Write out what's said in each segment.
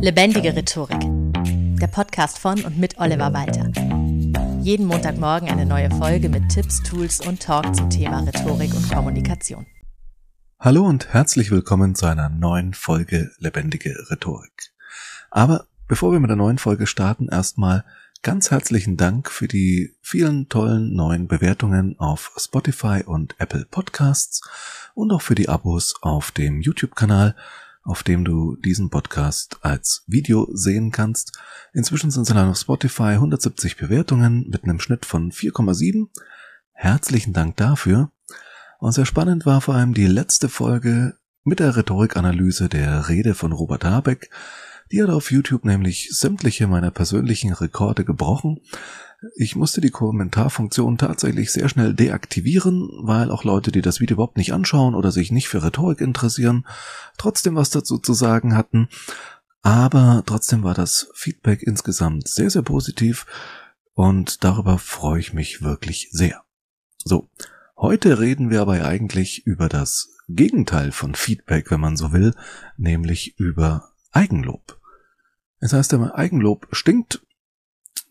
Lebendige Rhetorik. Der Podcast von und mit Oliver Walter. Jeden Montagmorgen eine neue Folge mit Tipps, Tools und Talk zum Thema Rhetorik und Kommunikation. Hallo und herzlich willkommen zu einer neuen Folge Lebendige Rhetorik. Aber bevor wir mit der neuen Folge starten, erstmal ganz herzlichen Dank für die vielen tollen neuen Bewertungen auf Spotify und Apple Podcasts und auch für die Abos auf dem YouTube-Kanal auf dem du diesen Podcast als Video sehen kannst. Inzwischen sind es allein auf Spotify 170 Bewertungen mit einem Schnitt von 4,7. Herzlichen Dank dafür. Und sehr spannend war vor allem die letzte Folge mit der Rhetorikanalyse der Rede von Robert Habeck. Die hat auf YouTube nämlich sämtliche meiner persönlichen Rekorde gebrochen. Ich musste die Kommentarfunktion tatsächlich sehr schnell deaktivieren, weil auch Leute, die das Video überhaupt nicht anschauen oder sich nicht für Rhetorik interessieren, trotzdem was dazu zu sagen hatten. Aber trotzdem war das Feedback insgesamt sehr, sehr positiv und darüber freue ich mich wirklich sehr. So, heute reden wir aber eigentlich über das Gegenteil von Feedback, wenn man so will, nämlich über Eigenlob. Es heißt immer, Eigenlob stinkt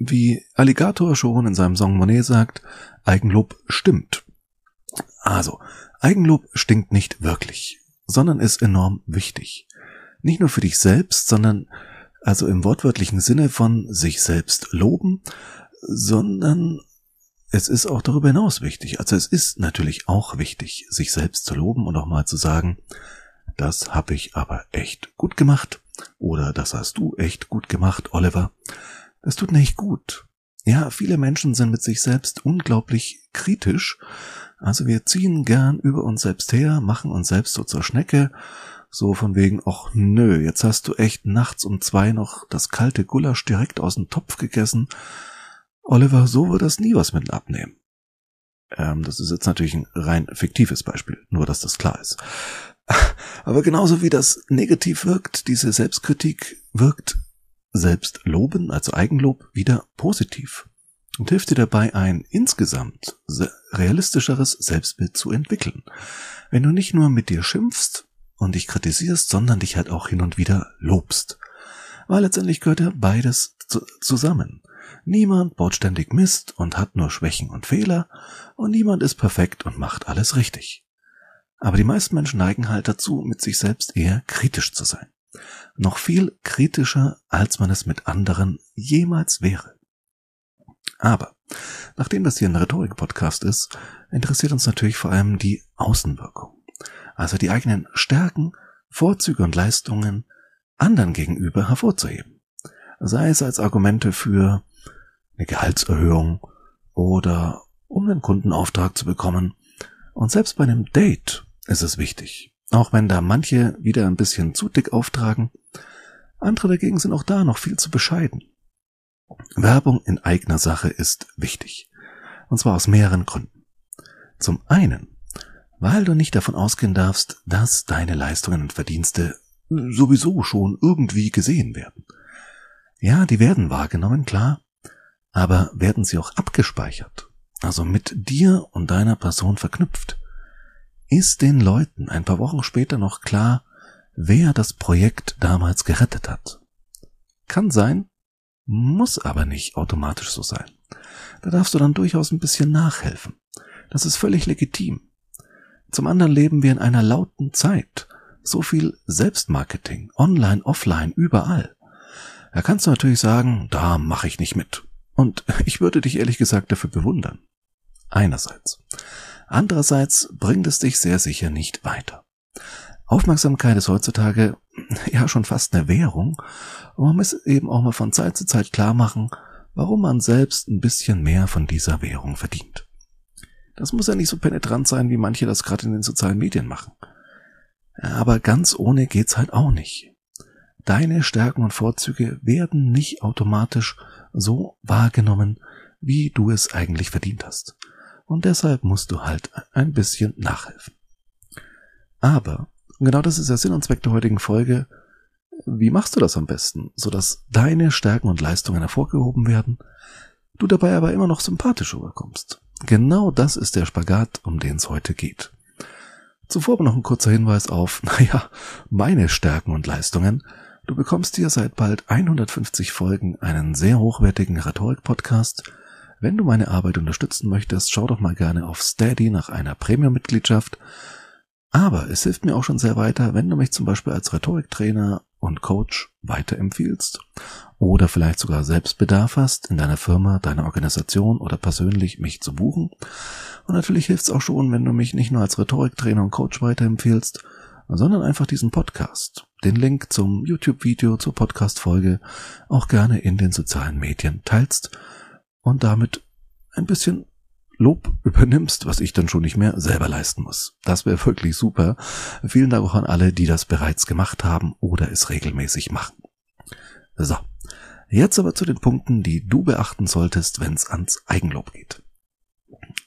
wie Alligator schon in seinem Song Monet sagt, Eigenlob stimmt. Also, Eigenlob stinkt nicht wirklich, sondern ist enorm wichtig. Nicht nur für dich selbst, sondern also im wortwörtlichen Sinne von sich selbst loben, sondern es ist auch darüber hinaus wichtig. Also es ist natürlich auch wichtig, sich selbst zu loben und auch mal zu sagen, das habe ich aber echt gut gemacht oder das hast du echt gut gemacht, Oliver. Das tut nicht gut. Ja, viele Menschen sind mit sich selbst unglaublich kritisch. Also wir ziehen gern über uns selbst her, machen uns selbst so zur Schnecke, so von wegen, ach nö, jetzt hast du echt nachts um zwei noch das kalte Gulasch direkt aus dem Topf gegessen. Oliver, so wird das nie was mit abnehmen. Ähm, das ist jetzt natürlich ein rein fiktives Beispiel, nur dass das klar ist. Aber genauso wie das negativ wirkt, diese Selbstkritik wirkt selbst loben, also Eigenlob, wieder positiv und hilft dir dabei, ein insgesamt realistischeres Selbstbild zu entwickeln. Wenn du nicht nur mit dir schimpfst und dich kritisierst, sondern dich halt auch hin und wieder lobst. Weil letztendlich gehört ja beides zusammen. Niemand baut ständig Mist und hat nur Schwächen und Fehler und niemand ist perfekt und macht alles richtig. Aber die meisten Menschen neigen halt dazu, mit sich selbst eher kritisch zu sein noch viel kritischer, als man es mit anderen jemals wäre. Aber nachdem das hier ein Rhetorik-Podcast ist, interessiert uns natürlich vor allem die Außenwirkung. Also die eigenen Stärken, Vorzüge und Leistungen anderen gegenüber hervorzuheben. Sei es als Argumente für eine Gehaltserhöhung oder um einen Kundenauftrag zu bekommen. Und selbst bei einem Date ist es wichtig, auch wenn da manche wieder ein bisschen zu dick auftragen, andere dagegen sind auch da noch viel zu bescheiden. Werbung in eigener Sache ist wichtig. Und zwar aus mehreren Gründen. Zum einen, weil du nicht davon ausgehen darfst, dass deine Leistungen und Verdienste sowieso schon irgendwie gesehen werden. Ja, die werden wahrgenommen, klar, aber werden sie auch abgespeichert, also mit dir und deiner Person verknüpft ist den Leuten ein paar Wochen später noch klar, wer das Projekt damals gerettet hat. Kann sein, muss aber nicht automatisch so sein. Da darfst du dann durchaus ein bisschen nachhelfen. Das ist völlig legitim. Zum anderen leben wir in einer lauten Zeit. So viel Selbstmarketing, online, offline, überall. Da kannst du natürlich sagen, da mache ich nicht mit. Und ich würde dich ehrlich gesagt dafür bewundern. Einerseits. Andererseits bringt es dich sehr sicher nicht weiter. Aufmerksamkeit ist heutzutage ja schon fast eine Währung und man muss eben auch mal von Zeit zu Zeit klar machen, warum man selbst ein bisschen mehr von dieser Währung verdient. Das muss ja nicht so penetrant sein, wie manche das gerade in den sozialen Medien machen. Aber ganz ohne geht's halt auch nicht. Deine Stärken und Vorzüge werden nicht automatisch so wahrgenommen, wie du es eigentlich verdient hast und deshalb musst du halt ein bisschen nachhelfen. Aber, genau das ist der Sinn und Zweck der heutigen Folge, wie machst du das am besten, sodass deine Stärken und Leistungen hervorgehoben werden, du dabei aber immer noch sympathisch rüberkommst? Genau das ist der Spagat, um den es heute geht. Zuvor aber noch ein kurzer Hinweis auf, naja, meine Stärken und Leistungen. Du bekommst hier seit bald 150 Folgen einen sehr hochwertigen Rhetorik-Podcast. Wenn du meine Arbeit unterstützen möchtest, schau doch mal gerne auf Steady nach einer Premium-Mitgliedschaft. Aber es hilft mir auch schon sehr weiter, wenn du mich zum Beispiel als Rhetoriktrainer und Coach weiterempfiehlst oder vielleicht sogar Selbstbedarf hast, in deiner Firma, deiner Organisation oder persönlich mich zu buchen. Und natürlich hilft es auch schon, wenn du mich nicht nur als Rhetoriktrainer und Coach weiterempfiehlst, sondern einfach diesen Podcast, den Link zum YouTube-Video, zur Podcast-Folge auch gerne in den sozialen Medien teilst und damit ein bisschen Lob übernimmst, was ich dann schon nicht mehr selber leisten muss. Das wäre wirklich super. Vielen Dank auch an alle, die das bereits gemacht haben oder es regelmäßig machen. So, jetzt aber zu den Punkten, die du beachten solltest, wenn es ans Eigenlob geht.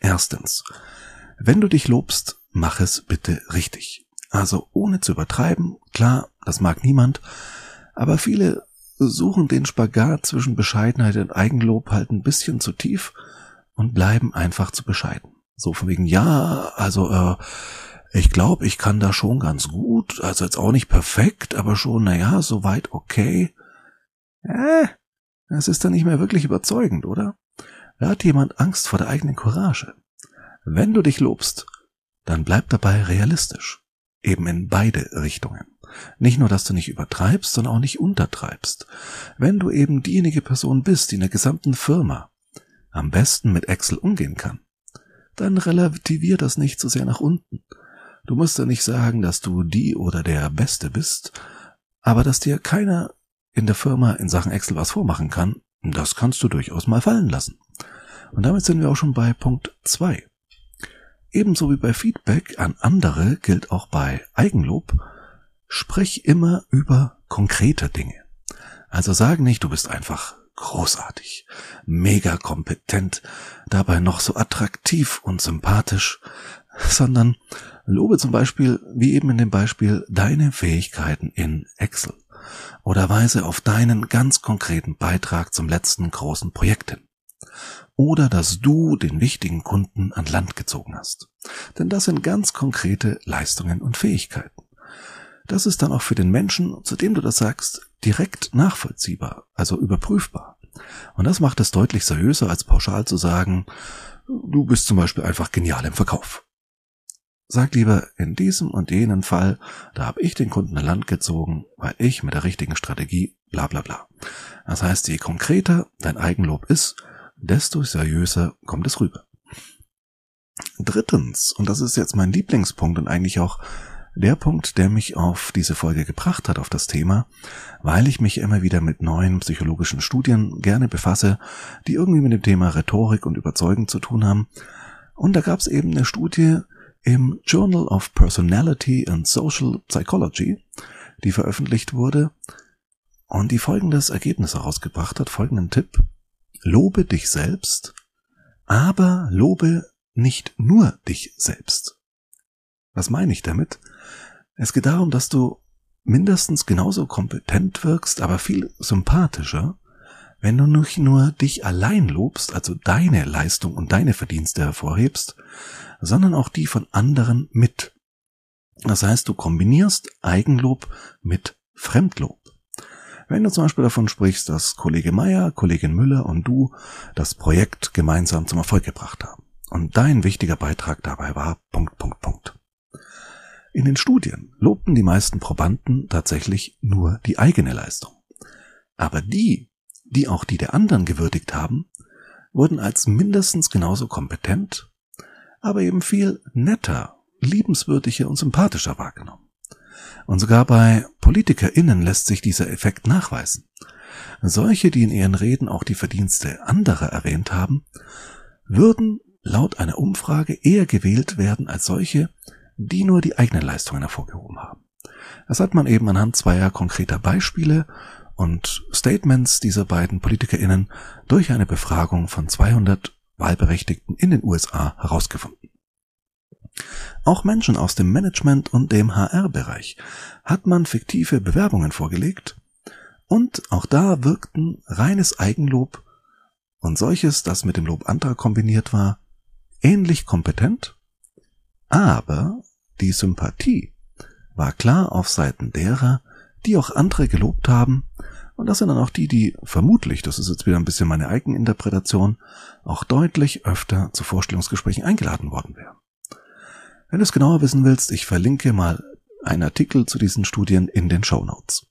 Erstens, wenn du dich lobst, mach es bitte richtig. Also ohne zu übertreiben, klar, das mag niemand, aber viele suchen den Spagat zwischen Bescheidenheit und Eigenlob halt ein bisschen zu tief und bleiben einfach zu bescheiden. So von wegen, ja, also äh, ich glaube, ich kann da schon ganz gut, also jetzt auch nicht perfekt, aber schon, naja, soweit okay. Äh, das ist dann nicht mehr wirklich überzeugend, oder? Da hat jemand Angst vor der eigenen Courage. Wenn du dich lobst, dann bleib dabei realistisch. Eben in beide Richtungen. Nicht nur, dass du nicht übertreibst, sondern auch nicht untertreibst. Wenn du eben diejenige Person bist, die in der gesamten Firma am besten mit Excel umgehen kann, dann relativier das nicht so sehr nach unten. Du musst ja nicht sagen, dass du die oder der Beste bist, aber dass dir keiner in der Firma in Sachen Excel was vormachen kann, das kannst du durchaus mal fallen lassen. Und damit sind wir auch schon bei Punkt zwei. Ebenso wie bei Feedback an andere gilt auch bei Eigenlob, sprich immer über konkrete Dinge. Also sag nicht, du bist einfach großartig, mega kompetent, dabei noch so attraktiv und sympathisch, sondern lobe zum Beispiel, wie eben in dem Beispiel, deine Fähigkeiten in Excel oder weise auf deinen ganz konkreten Beitrag zum letzten großen Projekt hin. Oder dass du den wichtigen Kunden an Land gezogen hast. Denn das sind ganz konkrete Leistungen und Fähigkeiten. Das ist dann auch für den Menschen, zu dem du das sagst, direkt nachvollziehbar, also überprüfbar. Und das macht es deutlich seriöser, als pauschal zu sagen, du bist zum Beispiel einfach genial im Verkauf. Sag lieber, in diesem und jenen Fall, da habe ich den Kunden an Land gezogen, weil ich mit der richtigen Strategie bla bla bla. Das heißt, je konkreter dein Eigenlob ist, desto seriöser kommt es rüber. Drittens, und das ist jetzt mein Lieblingspunkt und eigentlich auch der Punkt, der mich auf diese Folge gebracht hat, auf das Thema, weil ich mich immer wieder mit neuen psychologischen Studien gerne befasse, die irgendwie mit dem Thema Rhetorik und Überzeugen zu tun haben. Und da gab es eben eine Studie im Journal of Personality and Social Psychology, die veröffentlicht wurde und die folgendes Ergebnis herausgebracht hat, folgenden Tipp. Lobe dich selbst, aber lobe nicht nur dich selbst. Was meine ich damit? Es geht darum, dass du mindestens genauso kompetent wirkst, aber viel sympathischer, wenn du nicht nur dich allein lobst, also deine Leistung und deine Verdienste hervorhebst, sondern auch die von anderen mit. Das heißt, du kombinierst Eigenlob mit Fremdlob. Wenn du zum Beispiel davon sprichst, dass Kollege Meier, Kollegin Müller und du das Projekt gemeinsam zum Erfolg gebracht haben und dein wichtiger Beitrag dabei war, Punkt, Punkt, Punkt. In den Studien lobten die meisten Probanden tatsächlich nur die eigene Leistung. Aber die, die auch die der anderen gewürdigt haben, wurden als mindestens genauso kompetent, aber eben viel netter, liebenswürdiger und sympathischer wahrgenommen. Und sogar bei PolitikerInnen lässt sich dieser Effekt nachweisen. Solche, die in ihren Reden auch die Verdienste anderer erwähnt haben, würden laut einer Umfrage eher gewählt werden als solche, die nur die eigenen Leistungen hervorgehoben haben. Das hat man eben anhand zweier konkreter Beispiele und Statements dieser beiden PolitikerInnen durch eine Befragung von 200 Wahlberechtigten in den USA herausgefunden. Auch Menschen aus dem Management und dem HR-Bereich hat man fiktive Bewerbungen vorgelegt und auch da wirkten reines Eigenlob und solches, das mit dem Lob anderer kombiniert war, ähnlich kompetent, aber die Sympathie war klar auf Seiten derer, die auch andere gelobt haben. Und das sind dann auch die, die vermutlich, das ist jetzt wieder ein bisschen meine Eigeninterpretation, auch deutlich öfter zu Vorstellungsgesprächen eingeladen worden wären. Wenn du es genauer wissen willst, ich verlinke mal einen Artikel zu diesen Studien in den Show Notes.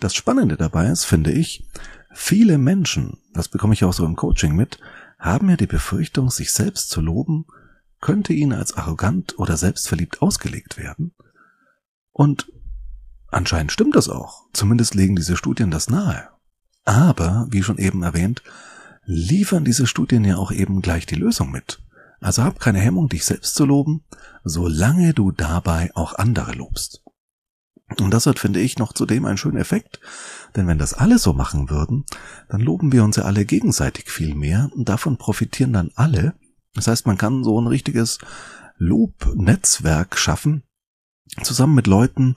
Das Spannende dabei ist, finde ich, viele Menschen, das bekomme ich auch so im Coaching mit, haben ja die Befürchtung, sich selbst zu loben, könnte ihnen als arrogant oder selbstverliebt ausgelegt werden. Und anscheinend stimmt das auch. Zumindest legen diese Studien das nahe. Aber, wie schon eben erwähnt, liefern diese Studien ja auch eben gleich die Lösung mit. Also hab keine Hemmung, dich selbst zu loben, solange du dabei auch andere lobst. Und das hat, finde ich, noch zudem einen schönen Effekt, denn wenn das alle so machen würden, dann loben wir uns ja alle gegenseitig viel mehr und davon profitieren dann alle. Das heißt, man kann so ein richtiges Lobnetzwerk schaffen, zusammen mit Leuten,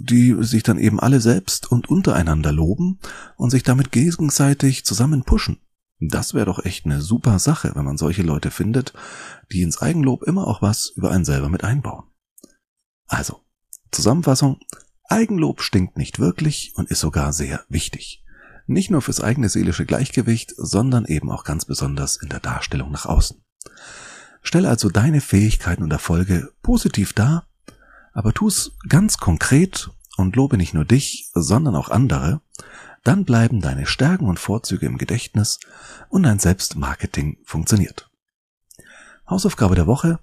die sich dann eben alle selbst und untereinander loben und sich damit gegenseitig zusammen pushen. Das wäre doch echt eine super Sache, wenn man solche Leute findet, die ins Eigenlob immer auch was über einen selber mit einbauen. Also, Zusammenfassung. Eigenlob stinkt nicht wirklich und ist sogar sehr wichtig. Nicht nur fürs eigene seelische Gleichgewicht, sondern eben auch ganz besonders in der Darstellung nach außen. Stelle also deine Fähigkeiten und Erfolge positiv dar, aber tu's ganz konkret und lobe nicht nur dich, sondern auch andere, dann bleiben deine Stärken und Vorzüge im Gedächtnis und dein Selbstmarketing funktioniert. Hausaufgabe der Woche.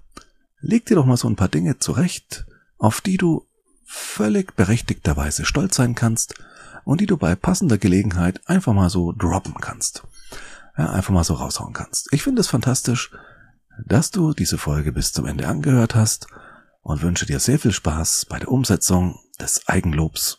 Leg dir doch mal so ein paar Dinge zurecht, auf die du völlig berechtigterweise stolz sein kannst und die du bei passender Gelegenheit einfach mal so droppen kannst. Ja, einfach mal so raushauen kannst. Ich finde es fantastisch, dass du diese Folge bis zum Ende angehört hast und wünsche dir sehr viel Spaß bei der Umsetzung des Eigenlobs.